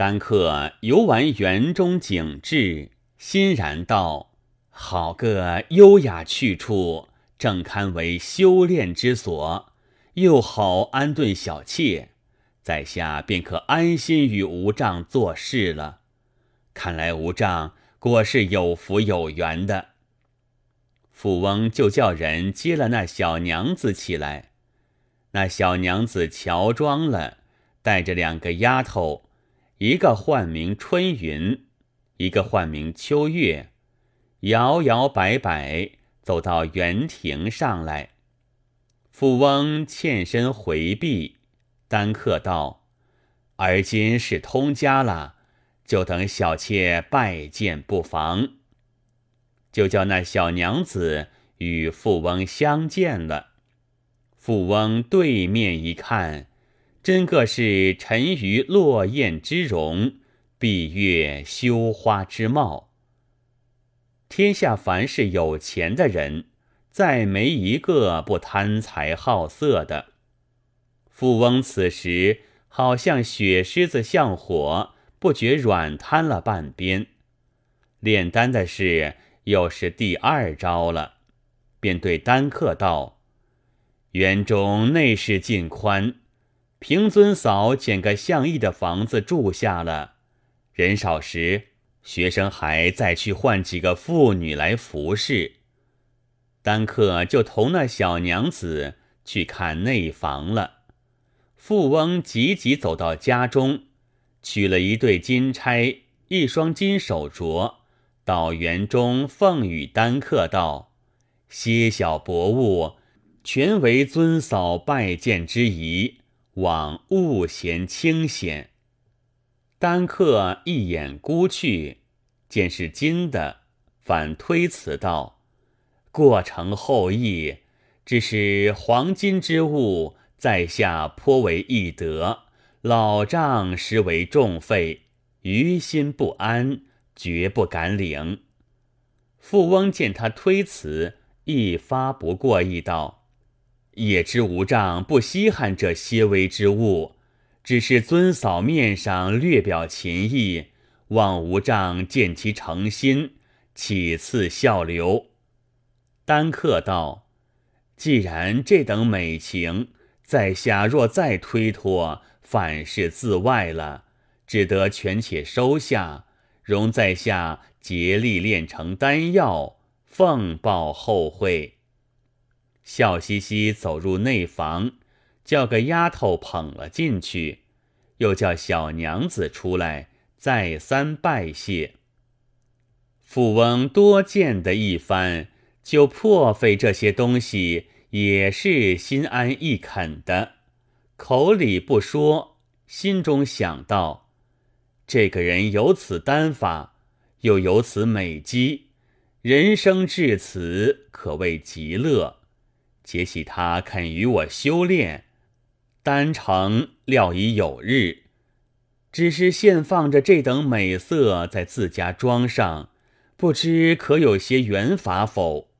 丹客游玩园中景致，欣然道：“好个优雅去处，正堪为修炼之所。又好安顿小妾，在下便可安心与吴丈做事了。看来吴丈果是有福有缘的。”富翁就叫人接了那小娘子起来。那小娘子乔装了，带着两个丫头。一个唤名春云，一个唤名秋月，摇摇摆摆走到园亭上来。富翁欠身回避，单客道：“而今是通家了，就等小妾拜见不妨。”就叫那小娘子与富翁相见了。富翁对面一看。真个是沉鱼落雁之容，闭月羞花之貌。天下凡是有钱的人，再没一个不贪财好色的。富翁此时好像雪狮子向火，不觉软瘫了半边。炼丹的事又是第二招了，便对丹客道：“园中内室尽宽。”平尊嫂捡个相意的房子住下了，人少时，学生还再去换几个妇女来服侍。丹客就同那小娘子去看内房了。富翁急急走到家中，取了一对金钗、一双金手镯，到园中奉与丹客道：“些小薄物，全为尊嫂拜见之仪。”往勿嫌清闲。丹客一眼估去，见是金的，反推辞道：“过程后意，只是黄金之物，在下颇为易得，老丈实为重费，于心不安，绝不敢领。”富翁见他推辞，一发不过意道。也知无丈不稀罕这些微之物，只是尊嫂面上略表情意，望无丈见其诚心，岂赐笑留。丹客道：“既然这等美情，在下若再推脱，反是自外了，只得权且收下，容在下竭力炼成丹药，奉报后会。”笑嘻嘻走入内房，叫个丫头捧了进去，又叫小娘子出来，再三拜谢。富翁多见的一番，就破费这些东西，也是心安意肯的，口里不说，心中想到：这个人有此丹法，又有此美姬，人生至此，可谓极乐。且喜他肯与我修炼，丹成料已有日。只是现放着这等美色在自家庄上，不知可有些缘法否？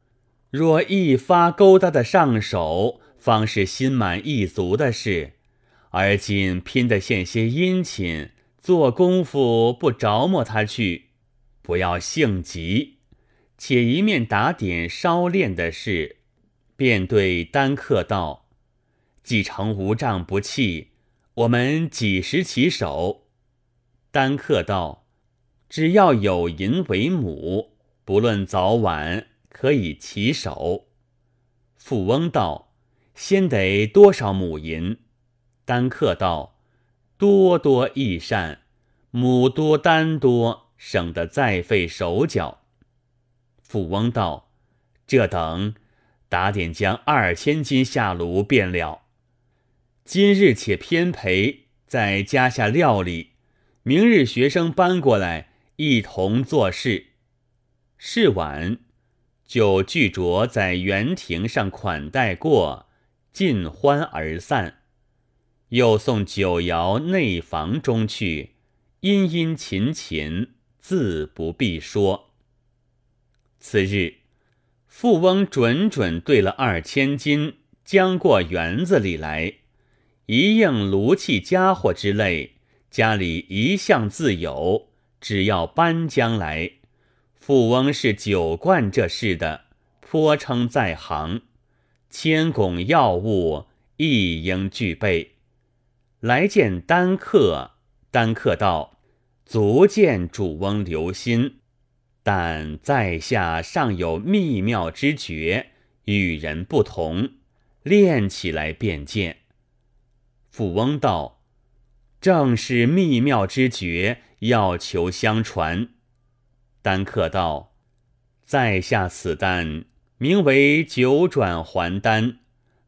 若一发勾搭的上手，方是心满意足的事。而今拼得献些殷勤，做功夫不着磨他去，不要性急，且一面打点烧炼的事。便对丹客道：“既成无杖不弃，我们几时起手？”丹客道：“只要有银为母，不论早晚，可以起手。”富翁道：“先得多少母银？”丹客道：“多多益善，母多丹多，省得再费手脚。”富翁道：“这等。”打点将二千斤下炉便了。今日且偏陪，在家下料理。明日学生搬过来，一同做事。是晚，就聚着在园亭上款待过，尽欢而散。又送酒肴内房中去，殷殷勤勤，自不必说。次日。富翁准准兑了二千金，将过园子里来，一应炉器家伙之类，家里一向自有，只要搬将来。富翁是酒惯这事的，颇称在行。千拱要物亦应具备。来见丹客，丹客道：“足见主翁留心，但在下尚有秘妙之诀，与人不同，练起来便见。”富翁道：“正是秘妙之诀，要求相传。”丹客道：“在下此丹，名为九转还丹，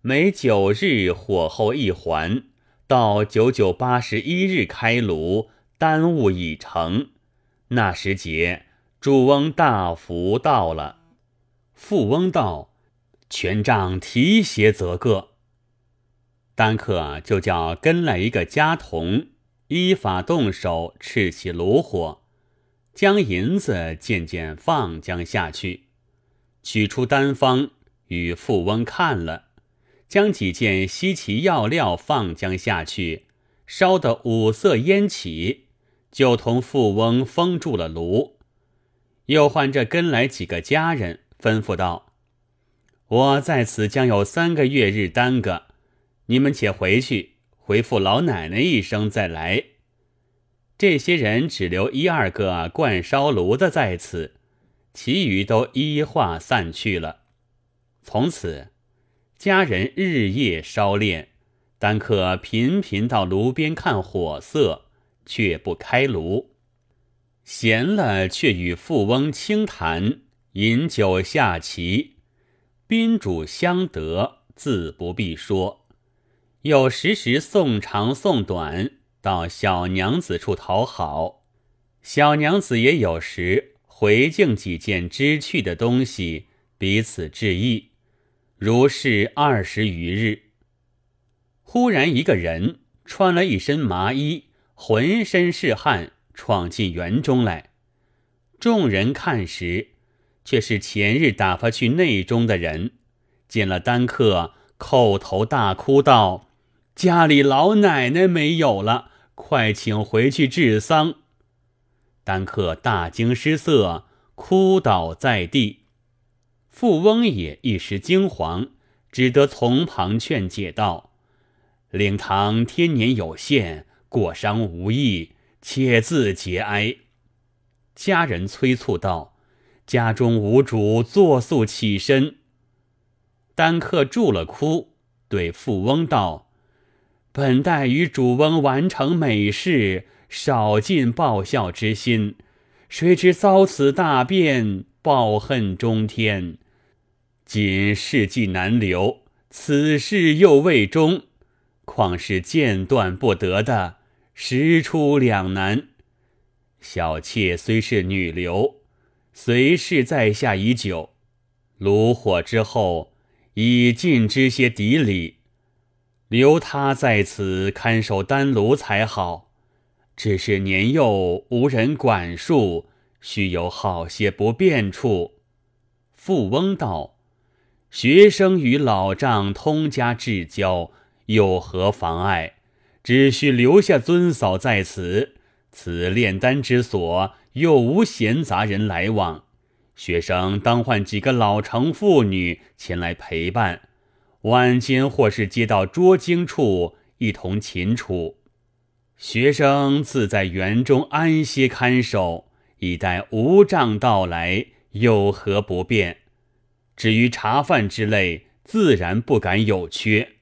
每九日火候一还。”到九九八十一日开炉，丹物已成。那时节，主翁大福到了。富翁道：“权杖提携则个。”丹客就叫跟来一个家童，依法动手赤起炉火，将银子渐渐放将下去，取出丹方与富翁看了。将几件稀奇药料放将下去，烧得五色烟起，就同富翁封住了炉。又唤这跟来几个家人，吩咐道：“我在此将有三个月日耽搁，你们且回去，回复老奶奶一声再来。”这些人只留一二个灌烧炉的在此，其余都依话散去了。从此。家人日夜烧炼，丹客频频到炉边看火色，却不开炉。闲了，却与富翁轻谈，饮酒下棋，宾主相得，自不必说。有时时送长送短，到小娘子处讨好。小娘子也有时回敬几件知趣的东西，彼此致意。如是二十余日，忽然一个人穿了一身麻衣，浑身是汗，闯进园中来。众人看时，却是前日打发去内中的人。见了丹客，叩头大哭道：“家里老奶奶没有了，快请回去治丧。”丹客大惊失色，哭倒在地。富翁也一时惊惶，只得从旁劝解道：“令堂天年有限，过伤无益，且自节哀。”家人催促道：“家中无主，作速起身。”丹客住了哭，对富翁道：“本待与主翁完成美事，少尽报效之心，谁知遭此大变，报恨中天。”今世纪难留，此事又未终，况是间断不得的，实出两难。小妾虽是女流，随侍在下已久，炉火之后已尽知些底里，留他在此看守丹炉才好。只是年幼无人管束，须有好些不便处。富翁道。学生与老丈通家至交，有何妨碍？只需留下尊嫂在此，此炼丹之所又无闲杂人来往。学生当唤几个老成妇女前来陪伴，晚间或是接到捉经处，一同擒处。学生自在园中安歇看守，以待无障到来，有何不便？至于茶饭之类，自然不敢有缺。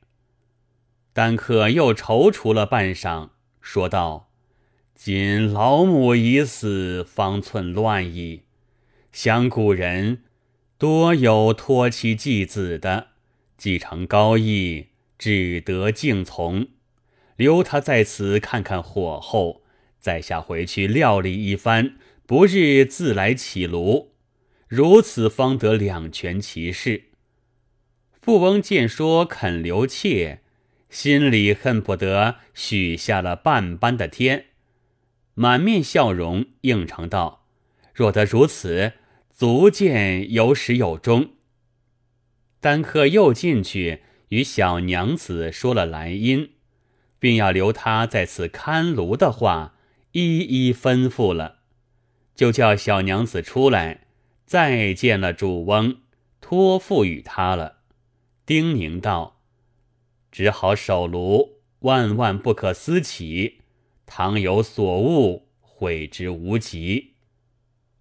丹客又踌躇了半晌，说道：“今老母已死，方寸乱矣。想古人多有托妻继子的，继承高义，只得敬从。留他在此看看火候，在下回去料理一番，不日自来起炉。”如此方得两全其事。富翁见说肯留妾，心里恨不得许下了半般的天，满面笑容应承道：“若得如此，足见有始有终。”丹客又进去与小娘子说了来因，并要留他在此看炉的话，一一吩咐了，就叫小娘子出来，再见了主翁，托付与他了，叮咛道：“只好守炉，万万不可私起，倘有所误，悔之无及。”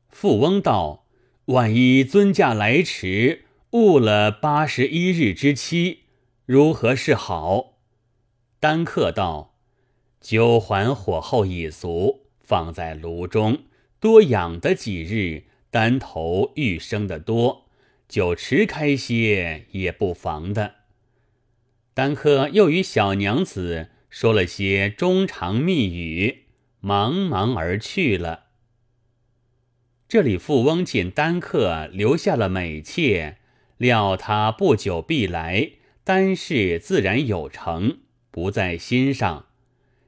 富翁道：“万一尊驾来迟，误了八十一日之期，如何是好？”丹客道：“酒还火候已足，放在炉中多养的几日，丹头愈生的多，酒迟开些也不妨的。”丹客又与小娘子说了些衷肠蜜语，茫茫而去了。这里富翁见丹客留下了美妾，料他不久必来，丹氏自然有成。不在心上，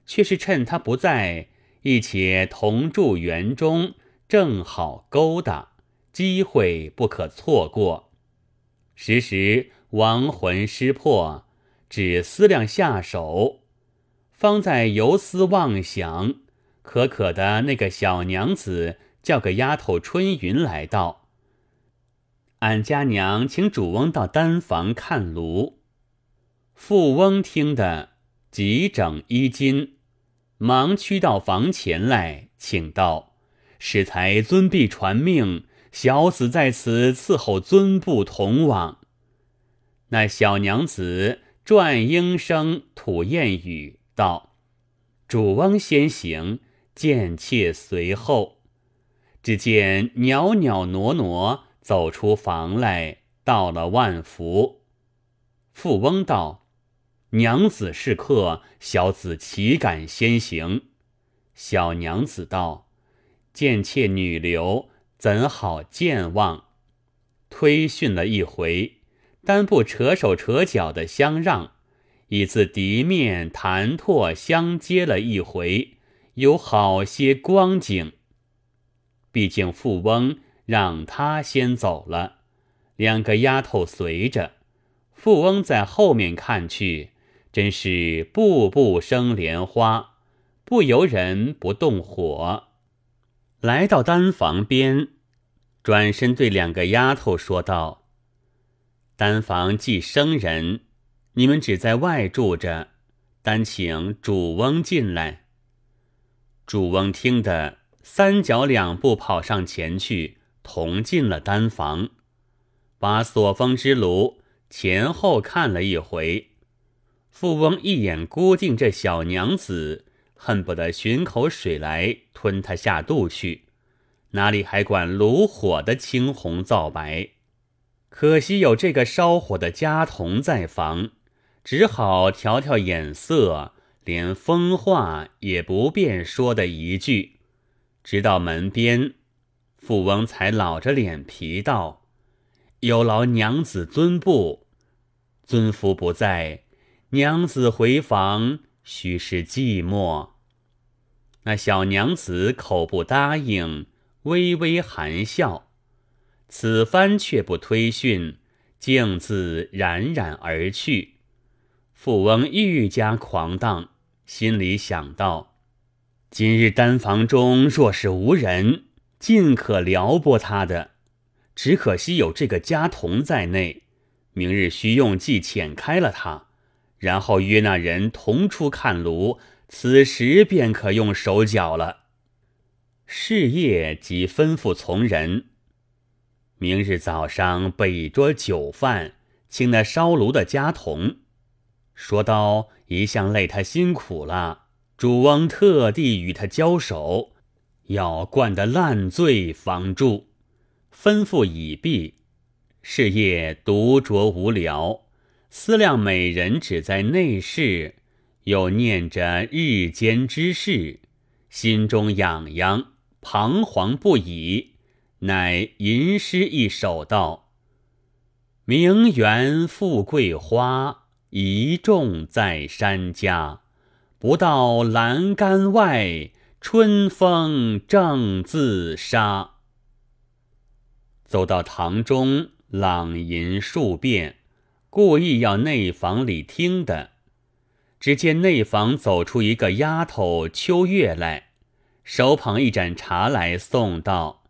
却是趁他不在，一且同住园中，正好勾搭，机会不可错过。时时亡魂失魄，只思量下手，方在游思妄想。可可的那个小娘子叫个丫头春云来道：“俺家娘请主翁到丹房看炉。”富翁听得。急整衣襟，忙驱到房前来，请道：“适才尊婢传命，小子在此伺候尊部同往。”那小娘子转应声吐艳语道：“主翁先行，贱妾随后。”只见袅袅挪挪走出房来，到了万福。富翁道。娘子是客，小子岂敢先行？小娘子道：“贱妾女流，怎好健忘？”推训了一回，单不扯手扯脚的相让，已自敌面谈唾相接了一回，有好些光景。毕竟富翁让他先走了，两个丫头随着，富翁在后面看去。真是步步生莲花，不由人不动火。来到丹房边，转身对两个丫头说道：“丹房寄生人，你们只在外住着，单请主翁进来。”主翁听得，三脚两步跑上前去，同进了丹房，把锁风之炉前后看了一回。富翁一眼估定这小娘子，恨不得寻口水来吞她下肚去，哪里还管炉火的青红皂白？可惜有这个烧火的家童在房，只好调调眼色，连疯话也不便说的一句。直到门边，富翁才老着脸皮道：“有劳娘子尊布，尊夫不在。”娘子回房，须是寂寞。那小娘子口不答应，微微含笑。此番却不推训，径自冉冉而去。富翁愈加狂荡，心里想到：今日丹房中若是无人，尽可撩拨他的。只可惜有这个家童在内，明日须用计遣开了他。然后约那人同出看炉，此时便可用手脚了。是夜即吩咐从人，明日早上备一桌酒饭，请那烧炉的家童。说刀一向累他辛苦了，主翁特地与他交手，要灌得烂醉方住。吩咐已毕，是夜独酌无聊。思量美人只在内室，又念着日间之事，心中痒痒，彷徨不已。乃吟诗一首道：“名媛富贵花，一种在山家。不到栏杆外，春风正自杀。”走到堂中，朗吟数遍。故意要内房里听的，只见内房走出一个丫头秋月来，手捧一盏茶来送道：“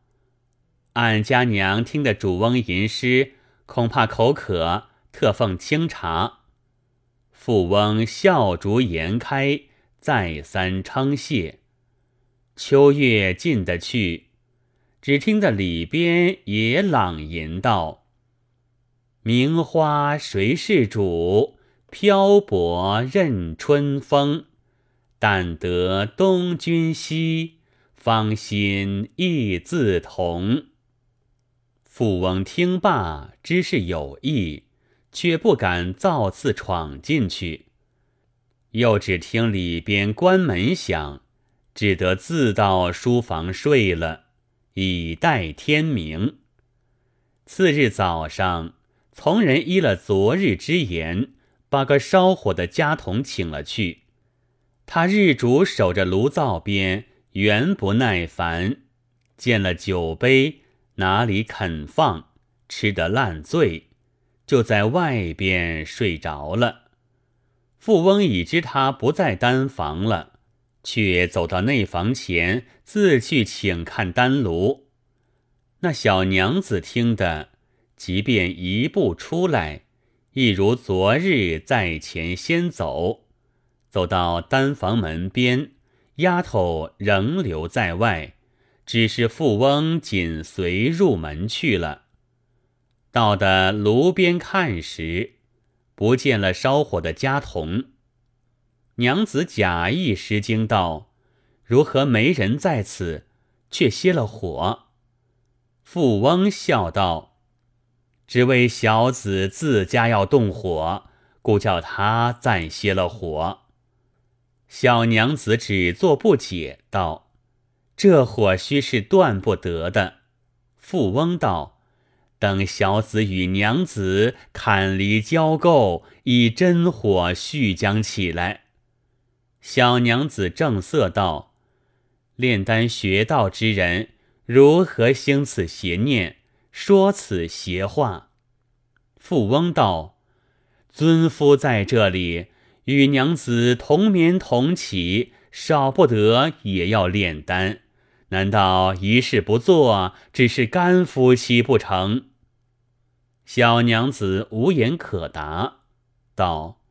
俺家娘听得主翁吟诗，恐怕口渴，特奉清茶。”富翁笑逐颜开，再三称谢。秋月进得去，只听得里边也朗吟道：“名花谁是主？”漂泊任春风，但得东君西，芳心亦自同。富翁听罢，知是有意，却不敢造次闯进去。又只听里边关门响，只得自到书房睡了，以待天明。次日早上，从人依了昨日之言。把个烧火的家童请了去，他日主守着炉灶边，原不耐烦，见了酒杯，哪里肯放，吃得烂醉，就在外边睡着了。富翁已知他不在单房了，却走到内房前，自去请看丹炉。那小娘子听得，即便一步出来。一如昨日在前先走，走到单房门边，丫头仍留在外，只是富翁紧随入门去了。到的炉边看时，不见了烧火的家童。娘子假意失惊道：“如何没人在此，却熄了火？”富翁笑道。只为小子自家要动火，故叫他暂歇了火。小娘子只做不解，道：“这火须是断不得的。”富翁道：“等小子与娘子砍离交媾，以真火续将起来。”小娘子正色道：“炼丹学道之人，如何兴此邪念？”说此邪话，富翁道：“尊夫在这里，与娘子同眠同起，少不得也要炼丹。难道一事不做，只是干夫妻不成？”小娘子无言可答，道：“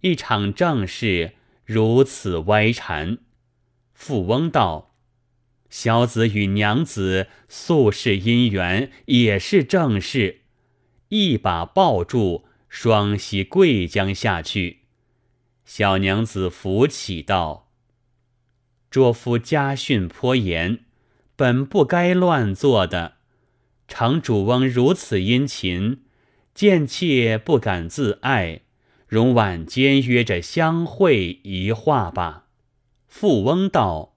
一场正事如此歪缠。”富翁道。小子与娘子素是姻缘，也是正事。一把抱住，双膝跪将下去。小娘子扶起道：“拙夫家训颇严，本不该乱做的。常主翁如此殷勤，贱妾不敢自爱，容晚间约着相会一话吧。”富翁道。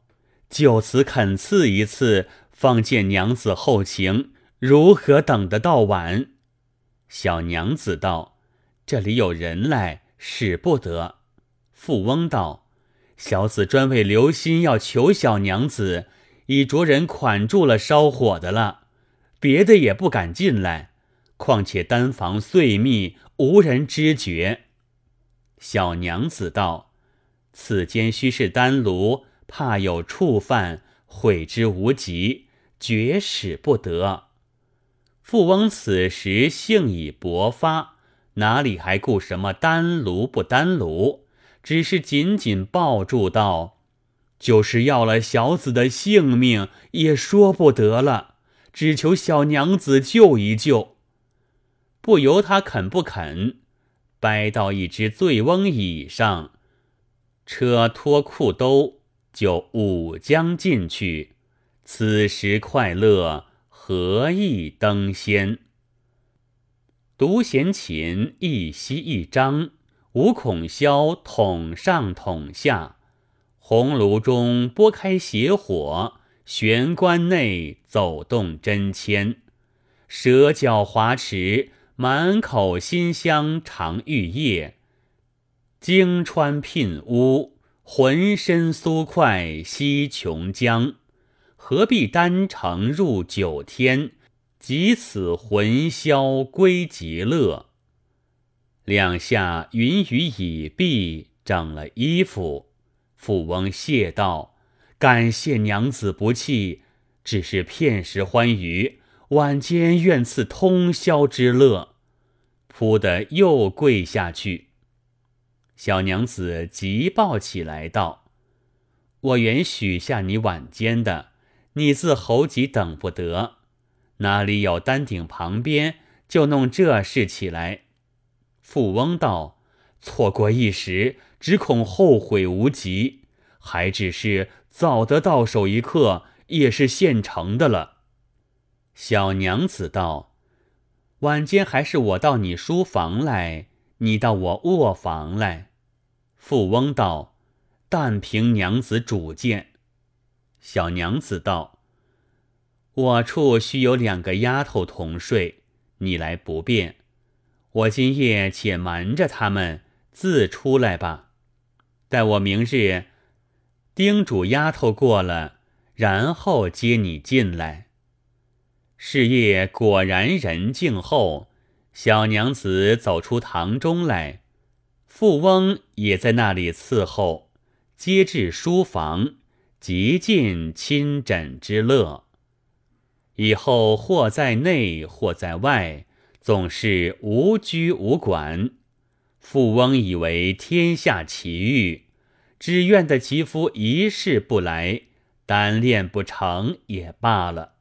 就此肯赐一次，方见娘子后情，如何等得到晚？小娘子道：“这里有人来，使不得。”富翁道：“小子专为留心要求小娘子，已着人款住了烧火的了，别的也不敢进来。况且丹房碎密，无人知觉。”小娘子道：“此间须是丹炉。”怕有触犯，悔之无及，绝使不得。富翁此时性已勃发，哪里还顾什么丹炉不丹炉？只是紧紧抱住道：“就是要了小子的性命，也说不得了。只求小娘子救一救。”不由他肯不肯，掰到一只醉翁椅上，车脱裤兜。就舞将进去，此时快乐何意登仙？独弦琴一息一张，五孔箫筒上筒下，红炉中拨开邪火，玄关内走动真签，舌角滑齿，满口馨香常玉液，经川聘屋。浑身酥快西琼浆，何必单程入九天？即此魂消归极乐。两下云雨已毕，整了衣服。富翁谢道：“感谢娘子不弃，只是片时欢愉，晚间愿赐通宵之乐。”扑的又跪下去。小娘子急抱起来道：“我原许下你晚间的，你自猴急等不得，哪里有丹顶旁边就弄这事起来？”富翁道：“错过一时，只恐后悔无及。还只是早得到手一刻，也是现成的了。”小娘子道。晚间还是我到你书房来，你到我卧房来。富翁道：“但凭娘子主见。”小娘子道：“我处须有两个丫头同睡，你来不便。我今夜且瞒着他们，自出来吧。待我明日叮嘱丫头过了，然后接你进来。”是夜果然人静后，小娘子走出堂中来，富翁也在那里伺候，接至书房，极尽亲枕之乐。以后或在内，或在外，总是无拘无管。富翁以为天下奇遇，只愿得其夫一世不来，单恋不成也罢了。